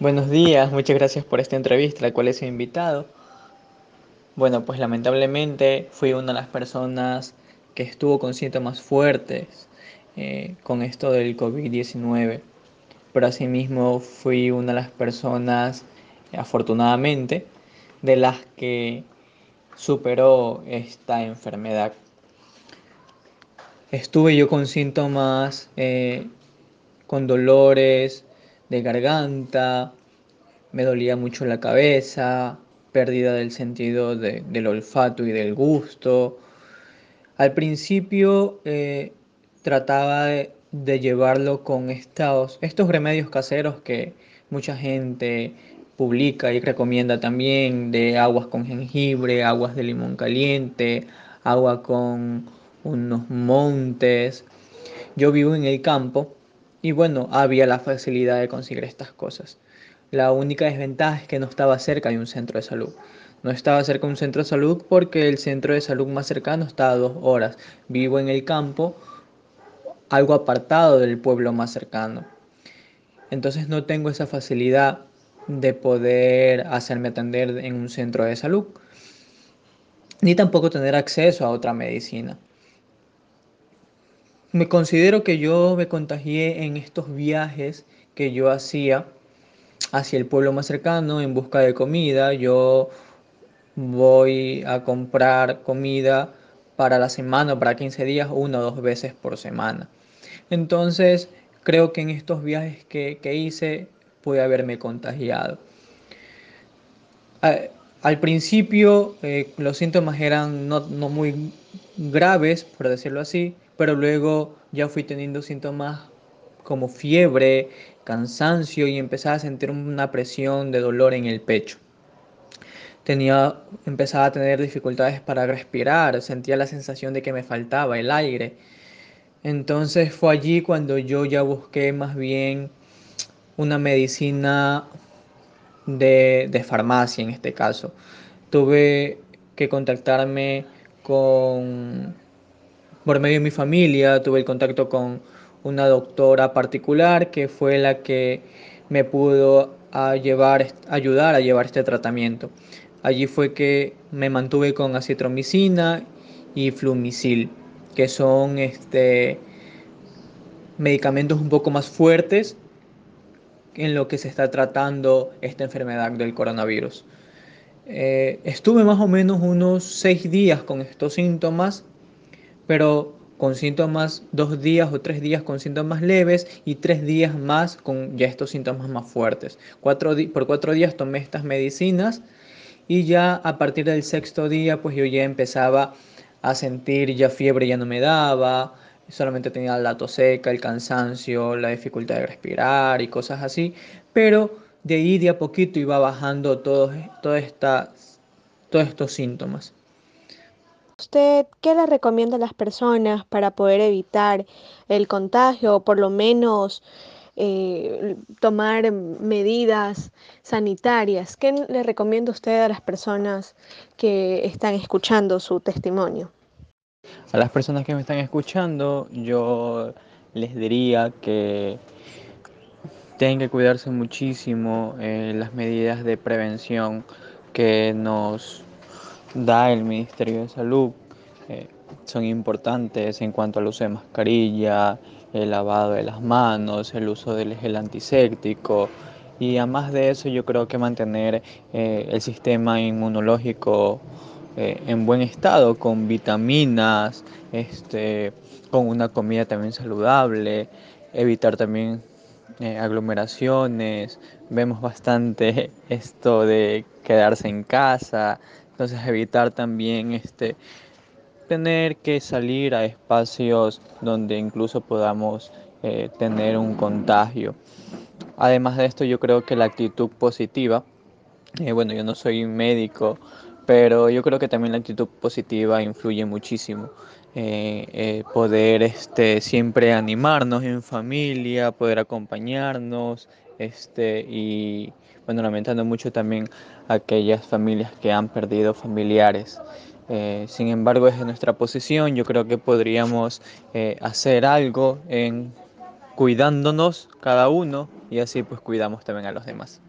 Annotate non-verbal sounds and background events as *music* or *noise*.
Buenos días, muchas gracias por esta entrevista, la cual he sido invitado. Bueno, pues lamentablemente fui una de las personas que estuvo con síntomas fuertes eh, con esto del COVID-19, pero asimismo fui una de las personas, afortunadamente, de las que superó esta enfermedad. Estuve yo con síntomas, eh, con dolores de garganta, me dolía mucho la cabeza, pérdida del sentido del olfato y del gusto. Al principio eh, trataba de, llevarlo con estos, estos remedios caseros que mucha gente publica y recomienda también de aguas con jengibre, aguas de limón caliente, agua con unos montes. Yo vivo en el campo y bueno, había la facilidad de conseguir estas cosas. La única desventaja es que no estaba cerca de un centro de salud. No estaba cerca de un centro de salud porque el centro de salud más cercano está a dos horas. Vivo en el campo, algo apartado del pueblo más cercano. Entonces no tengo esa facilidad de poder hacerme atender en un centro de salud, ni tampoco tener acceso a otra medicina. Me considero que yo me contagié en estos viajes que yo hacía hacia el pueblo más cercano en busca de comida. Yo voy a comprar comida para la semana, para 15 días, una o dos veces por semana. Entonces, creo que en estos viajes que, hice pude haberme contagiado. Al principio eh, los síntomas eran no, no muy graves, por decirlo así, pero luego ya fui teniendo síntomas como fiebre, cansancio y empezaba a sentir una presión de dolor en el pecho. Tenía, empezaba a tener dificultades para respirar, sentía la sensación de que me faltaba el aire. Entonces fue allí cuando yo ya busqué más bien una medicina de, de farmacia en este caso. Tuve que contactarme con, por medio de mi familia, tuve el contacto con una doctora particular que fue la que me pudo llevar, ayudar a llevar este tratamiento. Allí fue que me mantuve con acitromicina y flumicil, que son este, medicamentos un poco más fuertes en lo que se está tratando esta enfermedad del coronavirus. Eh, estuve más o menos unos seis días con estos síntomas, pero con síntomas dos días o tres días con síntomas leves y tres días más con ya estos síntomas más fuertes. Cuatro por cuatro días tomé estas medicinas y ya a partir del sexto día pues yo ya empezaba a sentir ya fiebre ya no me daba, solamente tenía la tos seca, el cansancio, la dificultad de respirar y cosas así, pero de ahí de a poquito iba bajando todos, estas, todos estos síntomas. ¿Usted qué le recomienda a las personas para poder evitar el contagio o por lo menos eh, tomar medidas sanitarias? ¿Qué le recomienda usted a las personas que están escuchando su testimonio? A las personas que me están escuchando, yo les diría que tienen que cuidarse muchísimo eh, las medidas de prevención que nos da el Ministerio de Salud eh, son importantes en cuanto al uso de mascarilla, el lavado de las manos, el uso del gel antiséptico y además de eso yo creo que mantener eh, el sistema inmunológico eh, en buen estado con vitaminas, este, con una comida también saludable, evitar también aglomeraciones, vemos bastante *laughs* esto de quedarse en casa, entonces evitar también este, tener que salir a espacios donde incluso podamos eh, tener un contagio. Además de esto, yo creo que la actitud positiva, eh, bueno, yo no soy médico, pero yo creo que también la actitud positiva influye muchísimo. Eh, poder este, siempre animarnos en familia, poder acompañarnos, este, y bueno, lamentando mucho también aquellas familias que han perdido familiares. Eh, sin embargo, desde nuestra posición yo creo que podríamos eh, hacer algo en cuidándonos cada uno y así pues cuidamos también a los demás.